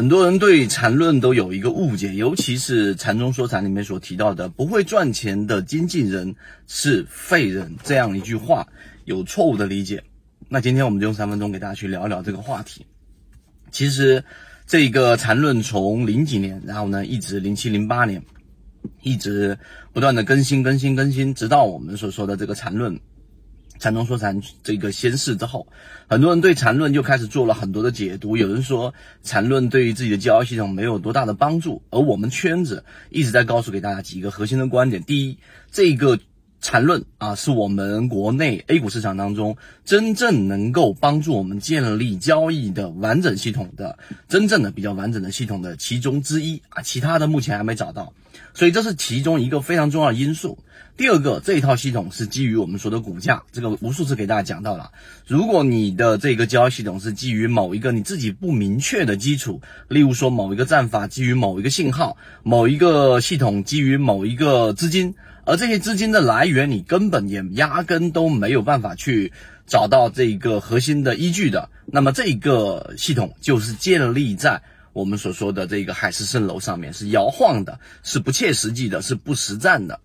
很多人对缠论都有一个误解，尤其是缠中说禅里面所提到的“不会赚钱的经纪人是废人”这样一句话，有错误的理解。那今天我们就用三分钟给大家去聊一聊这个话题。其实，这个缠论从零几年，然后呢，一直零七零八年，一直不断的更新、更新、更新，直到我们所说的这个缠论。禅宗说禅这个先世之后，很多人对禅论就开始做了很多的解读。有人说禅论对于自己的交易系统没有多大的帮助，而我们圈子一直在告诉给大家几个核心的观点：第一，这个缠论啊，是我们国内 A 股市场当中真正能够帮助我们建立交易的完整系统的真正的比较完整的系统的其中之一啊，其他的目前还没找到，所以这是其中一个非常重要的因素。第二个，这一套系统是基于我们说的股价，这个无数次给大家讲到了。如果你的这个交易系统是基于某一个你自己不明确的基础，例如说某一个战法基于某一个信号，某一个系统基于某一个资金，而这些资金的来源你根本也压根都没有办法去找到这个核心的依据的，那么这个系统就是建立在我们所说的这个海市蜃楼上面，是摇晃的，是不切实际的，是不实战的。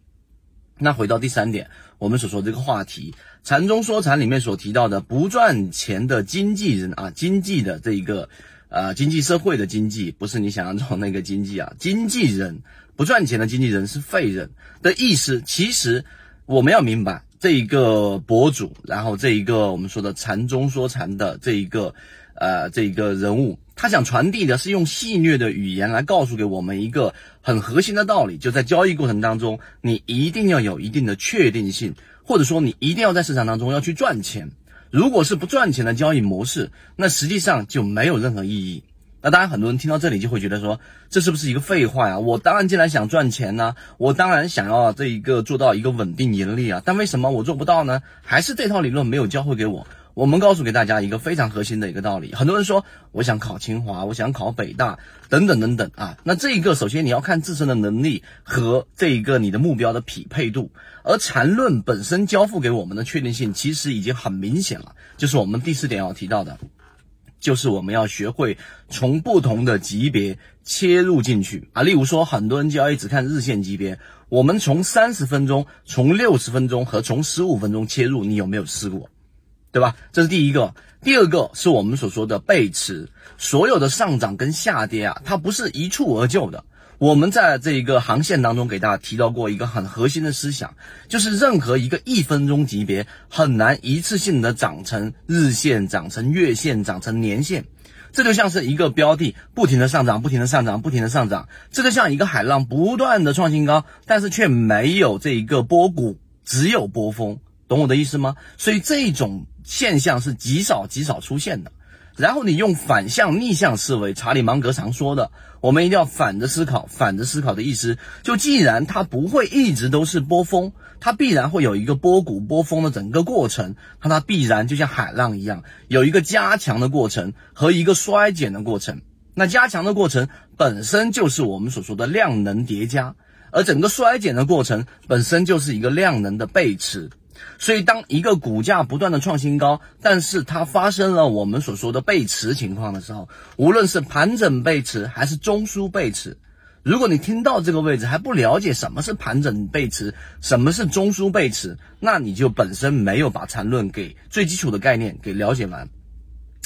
那回到第三点，我们所说这个话题，禅中说禅里面所提到的不赚钱的经纪人啊，经济的这一个呃经济社会的经济，不是你想象中那个经济啊，经纪人不赚钱的经纪人是废人的意思。其实我们要明白这一个博主，然后这一个我们说的禅中说禅的这一个呃这一个人物。他想传递的是用戏谑的语言来告诉给我们一个很核心的道理，就在交易过程当中，你一定要有一定的确定性，或者说你一定要在市场当中要去赚钱。如果是不赚钱的交易模式，那实际上就没有任何意义。那当然，很多人听到这里就会觉得说，这是不是一个废话呀？我当然既然想赚钱呢，我当然想要这一个做到一个稳定盈利啊，但为什么我做不到呢？还是这套理论没有教会给我？我们告诉给大家一个非常核心的一个道理，很多人说我想考清华，我想考北大，等等等等啊。那这一个首先你要看自身的能力和这一个你的目标的匹配度，而缠论本身交付给我们的确定性其实已经很明显了，就是我们第四点要提到的，就是我们要学会从不同的级别切入进去啊。例如说，很多人交易只看日线级别，我们从三十分钟、从六十分钟和从十五分钟切入，你有没有试过？对吧？这是第一个，第二个是我们所说的背驰。所有的上涨跟下跌啊，它不是一蹴而就的。我们在这一个航线当中给大家提到过一个很核心的思想，就是任何一个一分钟级别很难一次性的涨成日线、涨成月线、涨成年线。这就像是一个标的不停的上涨、不停的上涨、不停的上涨，这就像一个海浪不断的创新高，但是却没有这一个波谷，只有波峰。懂我的意思吗？所以这种现象是极少极少出现的。然后你用反向逆向思维，查理芒格常说的，我们一定要反着思考。反着思考的意思，就既然它不会一直都是波峰，它必然会有一个波谷波峰的整个过程。那它必然就像海浪一样，有一个加强的过程和一个衰减的过程。那加强的过程本身就是我们所说的量能叠加，而整个衰减的过程本身就是一个量能的背驰。所以，当一个股价不断的创新高，但是它发生了我们所说的背驰情况的时候，无论是盘整背驰还是中枢背驰，如果你听到这个位置还不了解什么是盘整背驰，什么是中枢背驰，那你就本身没有把缠论给最基础的概念给了解完。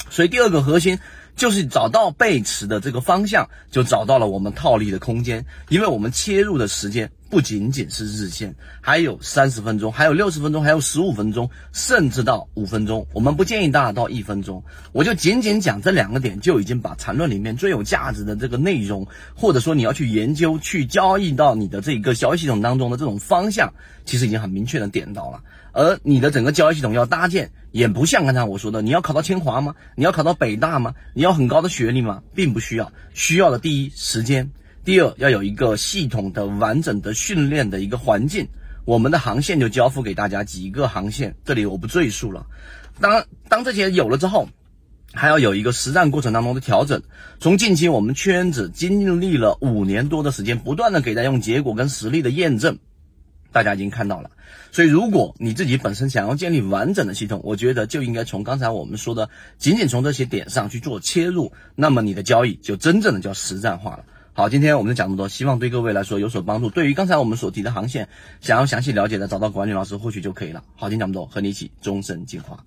所以，第二个核心。就是找到背驰的这个方向，就找到了我们套利的空间。因为我们切入的时间不仅仅是日线，还有三十分钟，还有六十分钟，还有十五分钟，甚至到五分钟。我们不建议大家到一分钟，我就仅仅讲这两个点，就已经把缠论里面最有价值的这个内容，或者说你要去研究、去交易到你的这个交易系统当中的这种方向，其实已经很明确的点到了。而你的整个交易系统要搭建，也不像刚才我说的，你要考到清华吗？你要考到北大吗？你要很高的学历吗？并不需要，需要的第一时间，第二要有一个系统的完整的训练的一个环境。我们的航线就交付给大家几个航线，这里我不赘述了。当当这些有了之后，还要有一个实战过程当中的调整。从近期我们圈子经历了五年多的时间，不断的给大家用结果跟实力的验证。大家已经看到了。所以，如果你自己本身想要建立完整的系统，我觉得就应该从刚才我们说的，仅仅从这些点上去做切入，那么你的交易就真正的叫实战化了。好，今天我们就讲这么多，希望对各位来说有所帮助。对于刚才我们所提的航线，想要详细了解的，找到管理老师或许就可以了。好，今天讲这么多，和你一起终身进化。